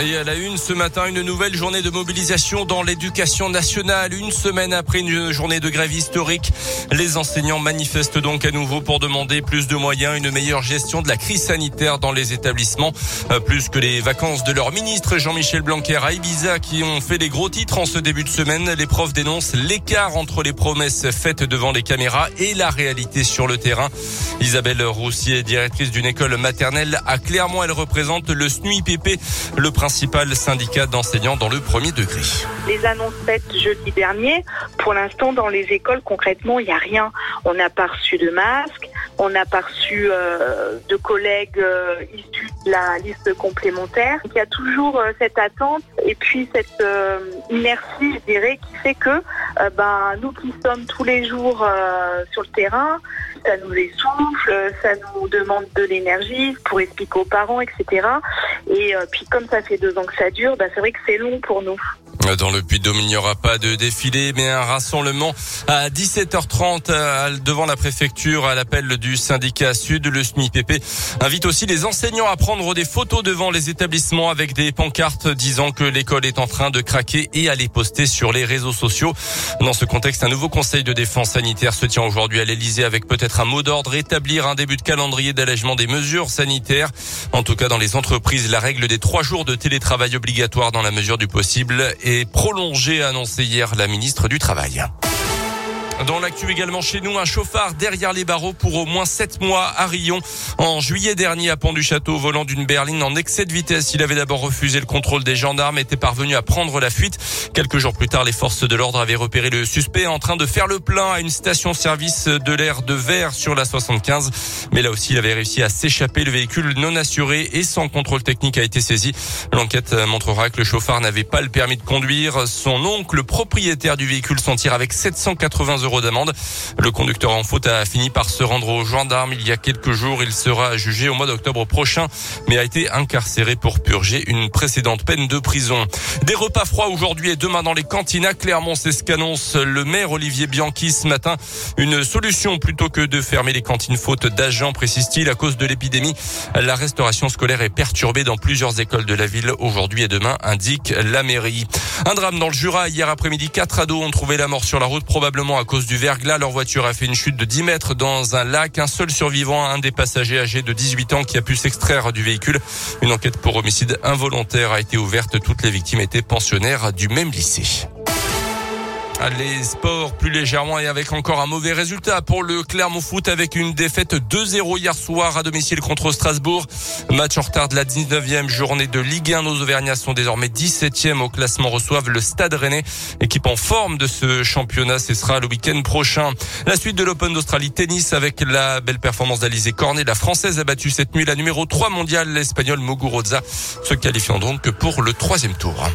Et à la une ce matin, une nouvelle journée de mobilisation dans l'éducation nationale. Une semaine après une journée de grève historique, les enseignants manifestent donc à nouveau pour demander plus de moyens, une meilleure gestion de la crise sanitaire dans les établissements. Euh, plus que les vacances de leur ministre Jean-Michel Blanquer à Ibiza qui ont fait les gros titres en ce début de semaine. Les profs dénoncent l'écart entre les promesses faites devant les caméras et la réalité sur le terrain. Isabelle Roussier, directrice d'une école maternelle à Clermont, elle représente le SNUIPP, le principal syndicat d'enseignants dans le premier degré. Les annonces faites jeudi dernier, pour l'instant dans les écoles concrètement il n'y a rien. On n'a pas reçu de masques, on n'a pas reçu euh, de collègues euh, issus de la liste complémentaire. Il y a toujours euh, cette attente et puis cette inertie, je dirais, qui fait que ben, nous qui sommes tous les jours sur le terrain, ça nous essouffle, ça nous demande de l'énergie pour expliquer aux parents, etc. Et puis comme ça fait deux ans que ça dure, ben, c'est vrai que c'est long pour nous. Dans le Puy-de-Dôme, il n'y aura pas de défilé, mais un rassemblement à 17h30 euh, devant la préfecture à l'appel du syndicat Sud. Le SMIPP invite aussi les enseignants à prendre des photos devant les établissements avec des pancartes disant que l'école est en train de craquer et à les poster sur les réseaux sociaux. Dans ce contexte, un nouveau conseil de défense sanitaire se tient aujourd'hui à l'Elysée avec peut-être un mot d'ordre, établir un début de calendrier d'allègement des mesures sanitaires. En tout cas, dans les entreprises, la règle des trois jours de télétravail obligatoire dans la mesure du possible prolongé, a annoncé hier la ministre du Travail. Dans l'actu également chez nous, un chauffard derrière les barreaux pour au moins sept mois à Rion. En juillet dernier, à Pont du Château, volant d'une berline en excès de vitesse, il avait d'abord refusé le contrôle des gendarmes, était parvenu à prendre la fuite. Quelques jours plus tard, les forces de l'ordre avaient repéré le suspect en train de faire le plein à une station-service de l'air de verre sur la 75. Mais là aussi, il avait réussi à s'échapper. Le véhicule non assuré et sans contrôle technique a été saisi. L'enquête montrera que le chauffard n'avait pas le permis de conduire. Son oncle, propriétaire du véhicule, s'en tire avec 780 euros d'amende. Le conducteur en faute a fini par se rendre aux gendarmes il y a quelques jours. Il sera jugé au mois d'octobre prochain, mais a été incarcéré pour purger une précédente peine de prison. Des repas froids aujourd'hui et demain dans les cantines à Clermont, c'est ce qu'annonce le maire Olivier Bianchi ce matin. Une solution plutôt que de fermer les cantines faute d'agents, précise-t-il, à cause de l'épidémie. La restauration scolaire est perturbée dans plusieurs écoles de la ville aujourd'hui et demain, indique la mairie. Un drame dans le Jura. Hier après-midi, quatre ados ont trouvé la mort sur la route, probablement à cause du verglas. Leur voiture a fait une chute de 10 mètres dans un lac. Un seul survivant, un des passagers âgés de 18 ans qui a pu s'extraire du véhicule. Une enquête pour homicide involontaire a été ouverte. Toutes les victimes étaient pensionnaires du même lycée. Les sports plus légèrement et avec encore un mauvais résultat pour le Clermont Foot avec une défaite 2-0 hier soir à domicile contre Strasbourg. Match en retard de la 19e journée de Ligue 1. Nos Auvergnats sont désormais 17e au classement, reçoivent le Stade Rennais, équipe en forme de ce championnat. Ce sera le week-end prochain. La suite de l'Open d'Australie tennis avec la belle performance d'Alizé Cornet. La Française a battu cette nuit la numéro 3 mondiale, l'Espagnol Muguruza, se qualifiant donc pour le troisième tour.